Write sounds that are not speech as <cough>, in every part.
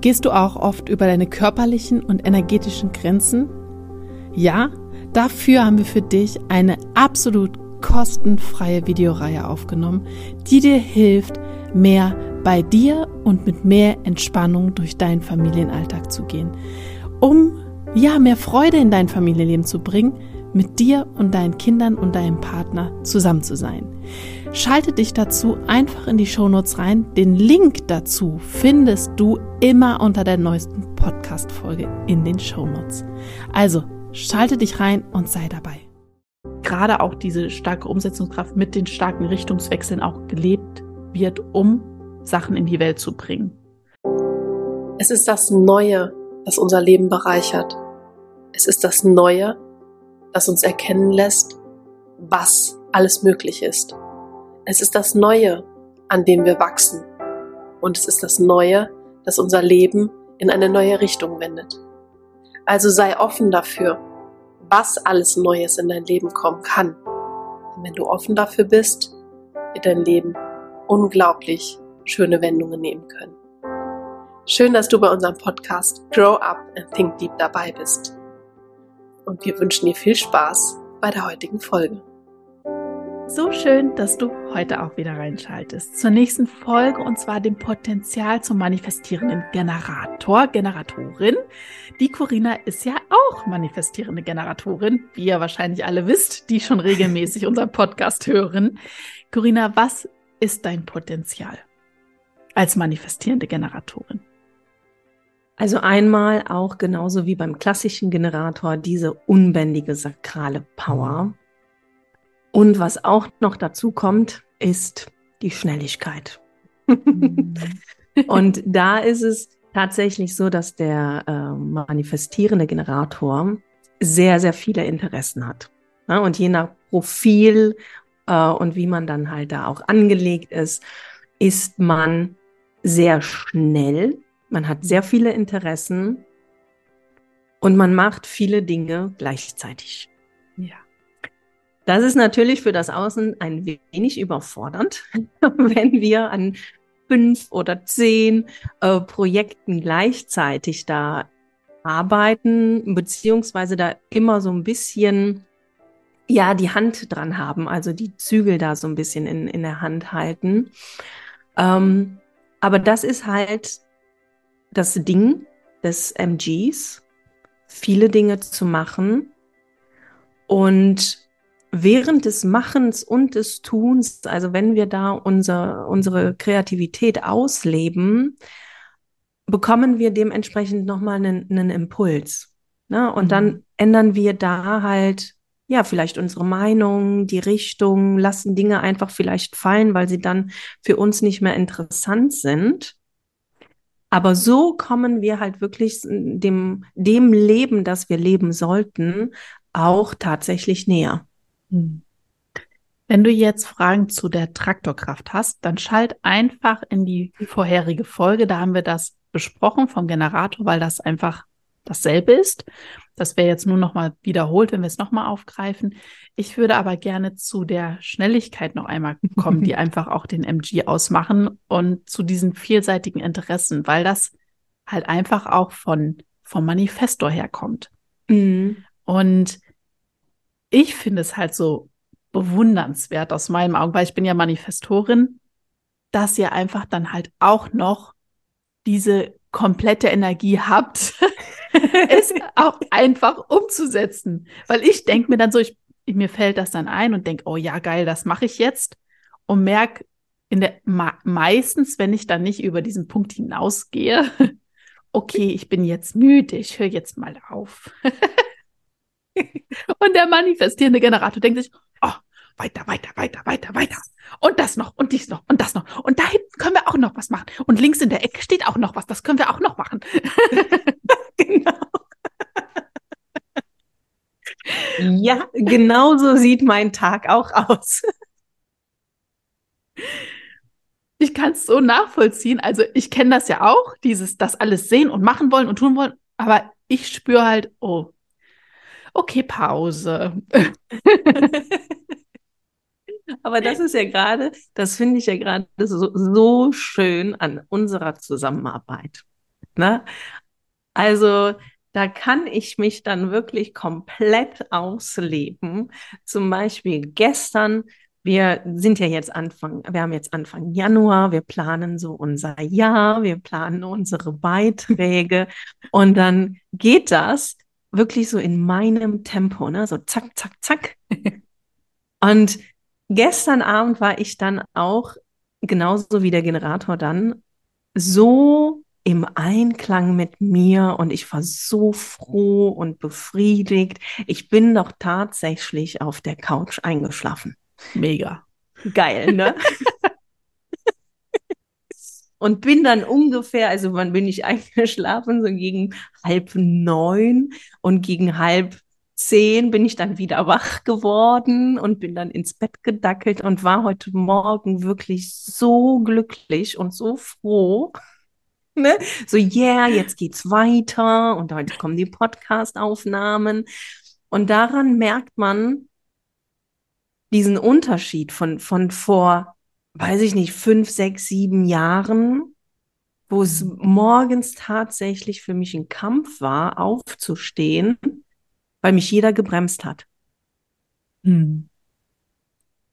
Gehst du auch oft über deine körperlichen und energetischen Grenzen? Ja, dafür haben wir für dich eine absolut kostenfreie Videoreihe aufgenommen, die dir hilft, mehr bei dir und mit mehr Entspannung durch deinen Familienalltag zu gehen, um ja mehr Freude in dein Familienleben zu bringen, mit dir und deinen Kindern und deinem Partner zusammen zu sein. Schalte dich dazu einfach in die Shownotes rein. Den Link dazu findest du immer unter der neuesten Podcast-Folge in den Shownotes. Also schalte dich rein und sei dabei. Gerade auch diese starke Umsetzungskraft mit den starken Richtungswechseln auch gelebt wird, um Sachen in die Welt zu bringen. Es ist das Neue, das unser Leben bereichert. Es ist das Neue, das uns erkennen lässt, was alles möglich ist. Es ist das Neue, an dem wir wachsen. Und es ist das Neue, das unser Leben in eine neue Richtung wendet. Also sei offen dafür, was alles Neues in dein Leben kommen kann. Und wenn du offen dafür bist, wird dein Leben unglaublich schöne Wendungen nehmen können. Schön, dass du bei unserem Podcast Grow Up and Think Deep dabei bist. Und wir wünschen dir viel Spaß bei der heutigen Folge. So schön, dass du heute auch wieder reinschaltest zur nächsten Folge und zwar dem Potenzial zum manifestierenden Generator, Generatorin. Die Corinna ist ja auch manifestierende Generatorin, wie ihr wahrscheinlich alle wisst, die schon regelmäßig <laughs> unseren Podcast hören. Corinna, was ist dein Potenzial als manifestierende Generatorin? Also einmal auch genauso wie beim klassischen Generator diese unbändige sakrale Power. Und was auch noch dazu kommt, ist die Schnelligkeit. <laughs> Und da ist es tatsächlich so, dass der äh, manifestierende Generator sehr, sehr viele Interessen hat. Ja, und je nach Profil äh, und wie man dann halt da auch angelegt ist, ist man sehr schnell, man hat sehr viele Interessen und man macht viele Dinge gleichzeitig. Ja. Das ist natürlich für das Außen ein wenig überfordernd, <laughs> wenn wir an fünf oder zehn äh, Projekten gleichzeitig da arbeiten, beziehungsweise da immer so ein bisschen ja die Hand dran haben, also die Zügel da so ein bisschen in, in der Hand halten. Ähm, aber das ist halt das Ding des MGs, viele Dinge zu machen und während des Machens und des Tuns, also wenn wir da unser, unsere Kreativität ausleben, bekommen wir dementsprechend nochmal einen, einen Impuls. Ne? Und mhm. dann ändern wir da halt, ja, vielleicht unsere Meinung, die Richtung, lassen Dinge einfach vielleicht fallen, weil sie dann für uns nicht mehr interessant sind. Aber so kommen wir halt wirklich dem, dem Leben, das wir leben sollten, auch tatsächlich näher. Hm. Wenn du jetzt Fragen zu der Traktorkraft hast, dann schalt einfach in die vorherige Folge. Da haben wir das besprochen vom Generator, weil das einfach dasselbe ist. Das wäre jetzt nur nochmal wiederholt, wenn wir es nochmal aufgreifen. Ich würde aber gerne zu der Schnelligkeit noch einmal kommen, die <laughs> einfach auch den MG ausmachen und zu diesen vielseitigen Interessen, weil das halt einfach auch von, vom Manifestor herkommt. Mhm. Und ich finde es halt so bewundernswert aus meinem Augen, weil ich bin ja Manifestorin, dass ihr einfach dann halt auch noch diese komplette Energie habt, <laughs> <laughs> es auch einfach umzusetzen. Weil ich denke mir dann so, ich, mir fällt das dann ein und denke, oh ja, geil, das mache ich jetzt und merke in der meistens, wenn ich dann nicht über diesen Punkt hinausgehe, <laughs> okay, ich bin jetzt müde, ich höre jetzt mal auf. <laughs> Und der manifestierende Generator denkt sich, oh, weiter, weiter, weiter, weiter, weiter. Und das noch und dies noch und das noch. Und da hinten können wir auch noch was machen. Und links in der Ecke steht auch noch was. Das können wir auch noch machen. <laughs> genau. Ja, genau so sieht mein Tag auch aus. Ich kann es so nachvollziehen. Also ich kenne das ja auch, dieses, das alles sehen und machen wollen und tun wollen. Aber ich spüre halt, oh, okay, Pause. <laughs> Aber das ist ja gerade, das finde ich ja gerade so, so schön an unserer Zusammenarbeit. Ne? Also da kann ich mich dann wirklich komplett ausleben. Zum Beispiel gestern, wir sind ja jetzt Anfang, wir haben jetzt Anfang Januar, wir planen so unser Jahr, wir planen unsere Beiträge und dann geht das wirklich so in meinem Tempo, ne? so zack, zack, zack. <laughs> und gestern Abend war ich dann auch genauso wie der Generator dann so im Einklang mit mir und ich war so froh und befriedigt. Ich bin doch tatsächlich auf der Couch eingeschlafen. Mega. Geil, ne? <laughs> und bin dann ungefähr, also wann bin ich <laughs> eingeschlafen? So gegen halb neun und gegen halb zehn bin ich dann wieder <laughs> wach geworden und bin dann ins Bett gedackelt und war heute Morgen wirklich so glücklich und so froh. <laughs> Ne? So, yeah, jetzt geht's weiter und heute kommen die Podcast-Aufnahmen. Und daran merkt man diesen Unterschied von, von vor, weiß ich nicht, fünf, sechs, sieben Jahren, wo es mhm. morgens tatsächlich für mich ein Kampf war, aufzustehen, weil mich jeder gebremst hat. Hm.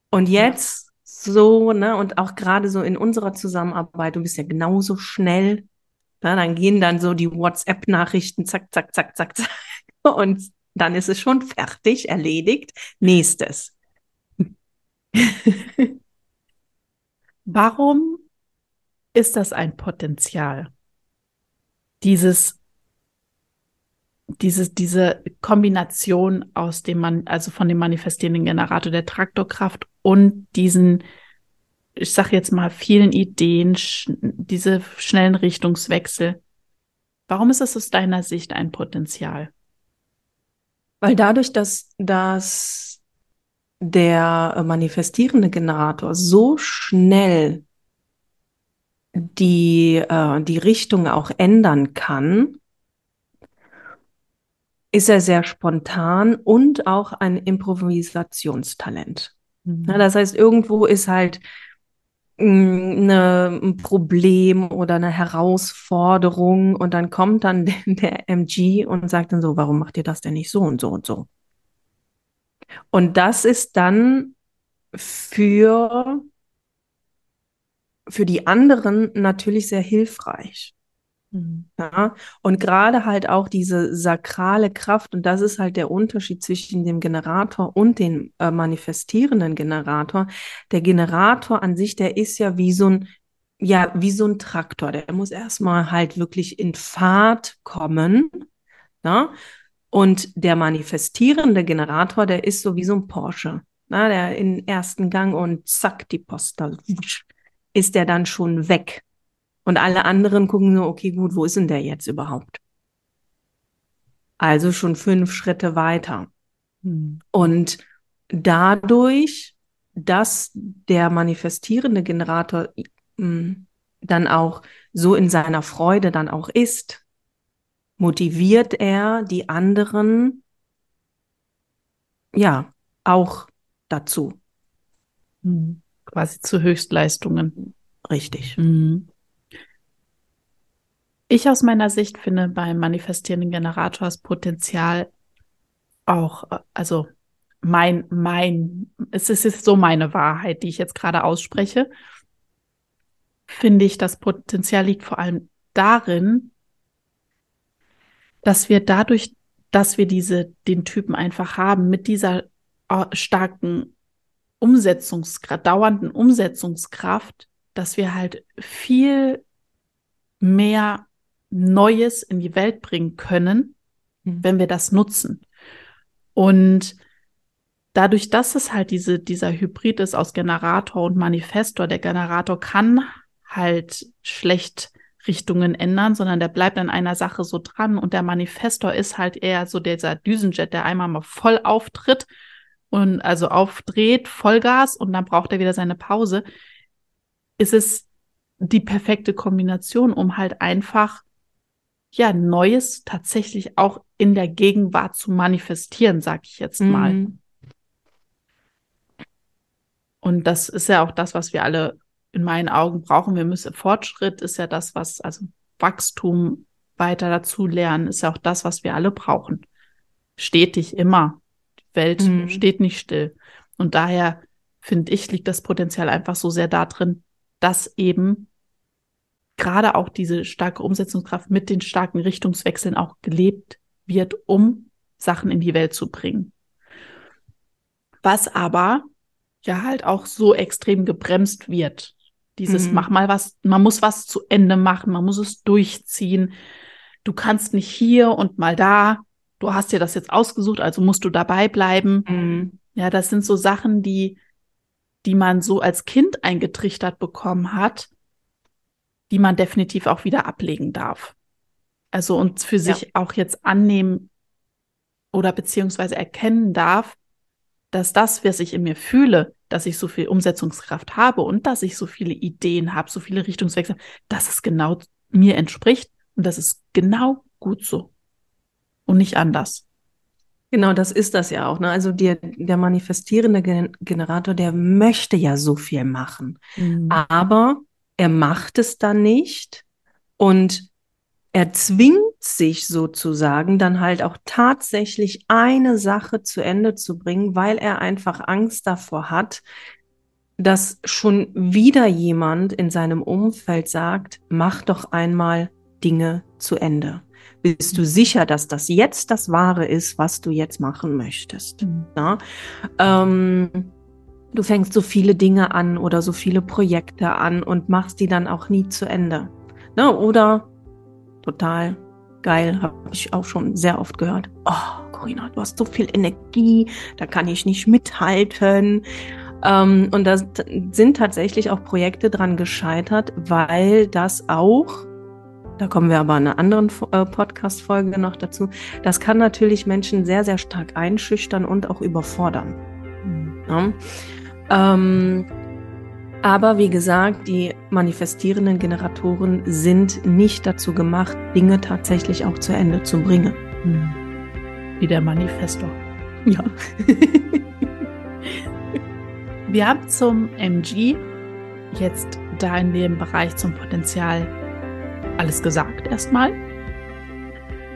Und jetzt so, ne, und auch gerade so in unserer Zusammenarbeit, du bist ja genauso schnell na, dann gehen dann so die WhatsApp-Nachrichten, zack, zack, zack, zack, zack. <laughs> Und dann ist es schon fertig, erledigt. Nächstes. <laughs> Warum ist das ein Potenzial? Dieses, dieses, diese Kombination aus dem man, also von dem manifestierenden Generator der Traktorkraft und diesen ich sage jetzt mal, vielen Ideen, sch diese schnellen Richtungswechsel. Warum ist das aus deiner Sicht ein Potenzial? Weil dadurch, dass, dass der manifestierende Generator so schnell die, äh, die Richtung auch ändern kann, ist er sehr spontan und auch ein Improvisationstalent. Mhm. Na, das heißt, irgendwo ist halt eine, ein Problem oder eine Herausforderung und dann kommt dann <laughs> der MG und sagt dann so, warum macht ihr das denn nicht so und so und so? Und das ist dann für, für die anderen natürlich sehr hilfreich. Mhm. Ja, und gerade halt auch diese sakrale Kraft, und das ist halt der Unterschied zwischen dem Generator und dem äh, manifestierenden Generator. Der Generator an sich, der ist ja wie so ein, ja, wie so ein Traktor. Der muss erstmal halt wirklich in Fahrt kommen. Ja? Und der manifestierende Generator, der ist so wie so ein Porsche. Na, der in ersten Gang und zack, die Post, da ist der dann schon weg. Und alle anderen gucken so, okay, gut, wo ist denn der jetzt überhaupt? Also schon fünf Schritte weiter. Hm. Und dadurch, dass der manifestierende Generator mh, hm, dann auch so in seiner Freude dann auch ist, motiviert er die anderen ja auch dazu. Hm. Quasi zu Höchstleistungen. Richtig. Mhm. Ich aus meiner Sicht finde beim manifestierenden Generator das Potenzial auch, äh, also mein, mein, es ist, es ist so meine Wahrheit, die ich jetzt gerade ausspreche, finde ich, das Potenzial liegt vor allem darin, dass wir dadurch, dass wir diese, den Typen einfach haben, mit dieser äh, starken Umsetzungskraft, dauernden Umsetzungskraft, dass wir halt viel mehr Neues in die Welt bringen können, mhm. wenn wir das nutzen. Und dadurch, dass es halt diese, dieser Hybrid ist aus Generator und Manifestor, der Generator kann halt schlecht Richtungen ändern, sondern der bleibt an einer Sache so dran und der Manifestor ist halt eher so dieser Düsenjet, der einmal mal voll auftritt und also aufdreht, Vollgas und dann braucht er wieder seine Pause. Ist es die perfekte Kombination, um halt einfach ja, Neues tatsächlich auch in der Gegenwart zu manifestieren, sag ich jetzt mal. Mhm. Und das ist ja auch das, was wir alle in meinen Augen brauchen. Wir müssen Fortschritt ist ja das, was, also Wachstum weiter dazu lernen, ist ja auch das, was wir alle brauchen. Stetig immer. Die Welt mhm. steht nicht still. Und daher finde ich, liegt das Potenzial einfach so sehr darin, dass eben gerade auch diese starke Umsetzungskraft mit den starken Richtungswechseln auch gelebt wird, um Sachen in die Welt zu bringen. Was aber ja halt auch so extrem gebremst wird. Dieses mhm. mach mal was, man muss was zu Ende machen, man muss es durchziehen. Du kannst nicht hier und mal da. Du hast dir das jetzt ausgesucht, also musst du dabei bleiben. Mhm. Ja, das sind so Sachen, die, die man so als Kind eingetrichtert bekommen hat, die man definitiv auch wieder ablegen darf. Also und für sich ja. auch jetzt annehmen oder beziehungsweise erkennen darf, dass das, was ich in mir fühle, dass ich so viel Umsetzungskraft habe und dass ich so viele Ideen habe, so viele Richtungswechsel, dass es genau mir entspricht und das ist genau gut so und nicht anders. Genau, das ist das ja auch. Ne? Also der, der manifestierende Generator, der möchte ja so viel machen, mhm. aber er macht es dann nicht und er zwingt sich sozusagen dann halt auch tatsächlich eine Sache zu Ende zu bringen, weil er einfach Angst davor hat, dass schon wieder jemand in seinem Umfeld sagt, mach doch einmal Dinge zu Ende. Bist du sicher, dass das jetzt das Wahre ist, was du jetzt machen möchtest? Mhm. Ähm, du fängst so viele Dinge an oder so viele Projekte an und machst die dann auch nie zu Ende. Ne? Oder total geil, habe ich auch schon sehr oft gehört. Oh, Corinna, du hast so viel Energie, da kann ich nicht mithalten. Ähm, und da sind tatsächlich auch Projekte dran gescheitert, weil das auch, da kommen wir aber in einer anderen äh, Podcast-Folge noch dazu, das kann natürlich Menschen sehr, sehr stark einschüchtern und auch überfordern. Mhm. Ja? Ähm, aber wie gesagt, die manifestierenden Generatoren sind nicht dazu gemacht, Dinge tatsächlich auch zu Ende zu bringen. Hm. Wie der Manifestor. Ja. <laughs> Wir haben zum MG jetzt da in dem Bereich zum Potenzial alles gesagt erstmal.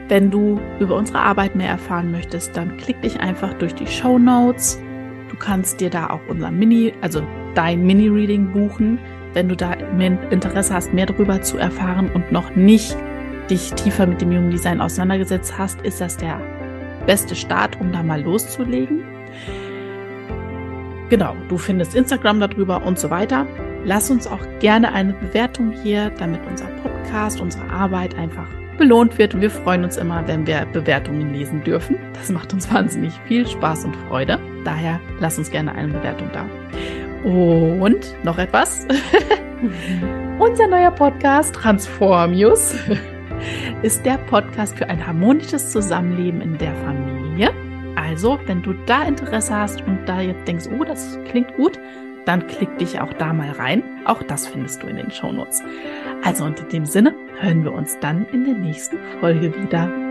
Wenn du über unsere Arbeit mehr erfahren möchtest, dann klick dich einfach durch die Show Notes. Du kannst dir da auch unser Mini, also dein Mini-Reading buchen, wenn du da Interesse hast, mehr darüber zu erfahren und noch nicht dich tiefer mit dem Human Design auseinandergesetzt hast, ist das der beste Start, um da mal loszulegen. Genau, du findest Instagram darüber und so weiter. Lass uns auch gerne eine Bewertung hier, damit unser Podcast, unsere Arbeit einfach belohnt wird. Und wir freuen uns immer, wenn wir Bewertungen lesen dürfen. Das macht uns wahnsinnig viel Spaß und Freude. Daher lass uns gerne eine Bewertung da. Und noch etwas. <laughs> Unser neuer Podcast Transformius <laughs> ist der Podcast für ein harmonisches Zusammenleben in der Familie. Also, wenn du da Interesse hast und da jetzt denkst, oh, das klingt gut, dann klick dich auch da mal rein. Auch das findest du in den Shownotes. Also, in dem Sinne hören wir uns dann in der nächsten Folge wieder.